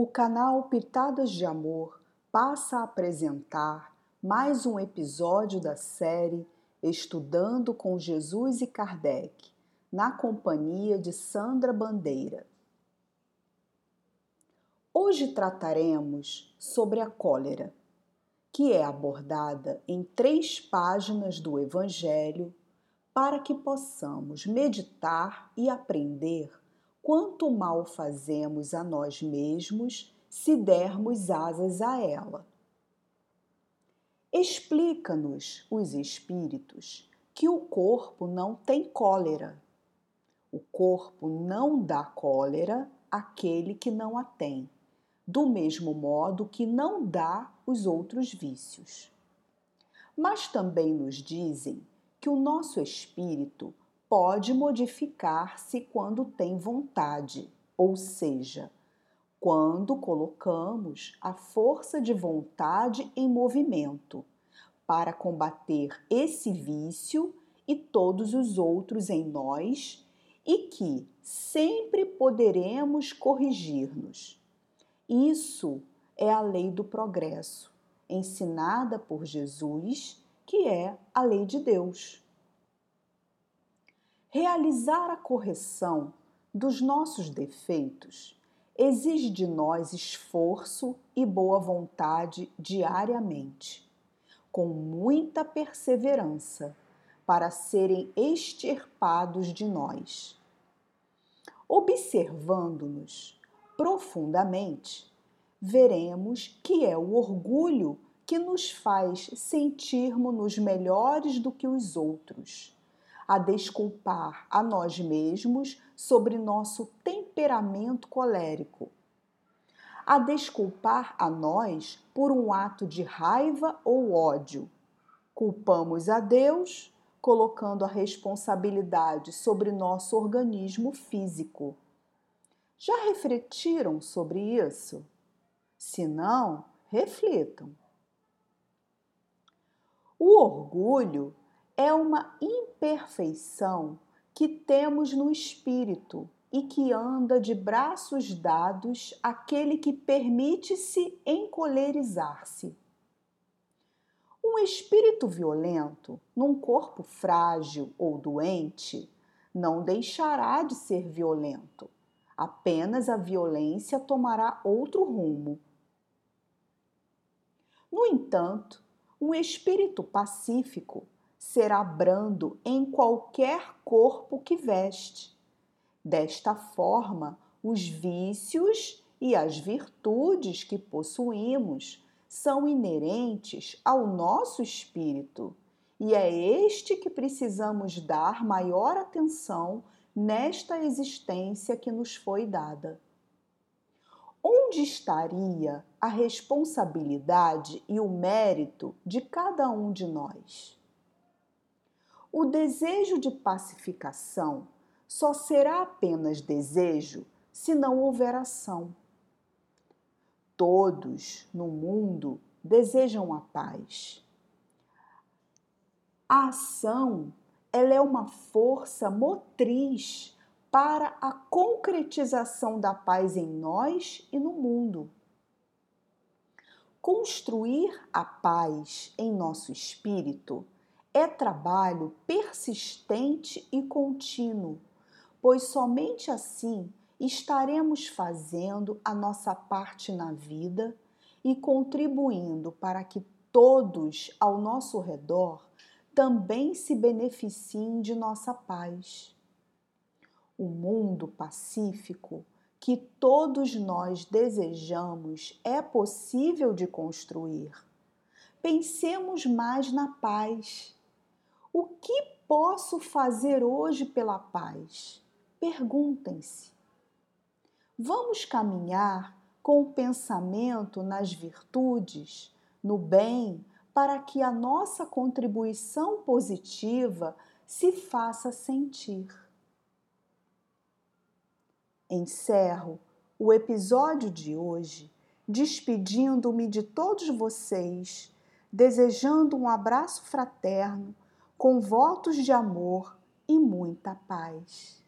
O canal Pitadas de Amor passa a apresentar mais um episódio da série Estudando com Jesus e Kardec, na companhia de Sandra Bandeira. Hoje trataremos sobre a cólera, que é abordada em três páginas do Evangelho para que possamos meditar e aprender quanto mal fazemos a nós mesmos se dermos asas a ela. Explica-nos os Espíritos que o corpo não tem cólera. O corpo não dá cólera àquele que não a tem, do mesmo modo que não dá os outros vícios. Mas também nos dizem que o nosso espírito pode modificar-se quando tem vontade, ou seja, quando colocamos a força de vontade em movimento para combater esse vício e todos os outros em nós e que sempre poderemos corrigir-nos. Isso é a lei do progresso, ensinada por Jesus, que é a lei de Deus. Realizar a correção dos nossos defeitos exige de nós esforço e boa vontade diariamente, com muita perseverança, para serem extirpados de nós. Observando-nos profundamente, veremos que é o orgulho que nos faz sentirmos-nos melhores do que os outros a desculpar a nós mesmos sobre nosso temperamento colérico, a desculpar a nós por um ato de raiva ou ódio. Culpamos a Deus, colocando a responsabilidade sobre nosso organismo físico. Já refletiram sobre isso? Se não, reflitam. O orgulho é uma imperfeição que temos no espírito e que anda de braços dados aquele que permite-se encolerizar-se. Um espírito violento, num corpo frágil ou doente, não deixará de ser violento, apenas a violência tomará outro rumo. No entanto, um espírito pacífico será brando em qualquer corpo que veste. Desta forma, os vícios e as virtudes que possuímos são inerentes ao nosso espírito, e é este que precisamos dar maior atenção nesta existência que nos foi dada. Onde estaria a responsabilidade e o mérito de cada um de nós? O desejo de pacificação só será apenas desejo se não houver ação. Todos no mundo desejam a paz. A ação ela é uma força motriz para a concretização da paz em nós e no mundo. Construir a paz em nosso espírito é trabalho persistente e contínuo, pois somente assim estaremos fazendo a nossa parte na vida e contribuindo para que todos ao nosso redor também se beneficiem de nossa paz. O mundo pacífico que todos nós desejamos é possível de construir. Pensemos mais na paz o que posso fazer hoje pela paz? Perguntem-se. Vamos caminhar com o pensamento nas virtudes, no bem, para que a nossa contribuição positiva se faça sentir. Encerro o episódio de hoje despedindo-me de todos vocês, desejando um abraço fraterno com votos de amor e muita paz.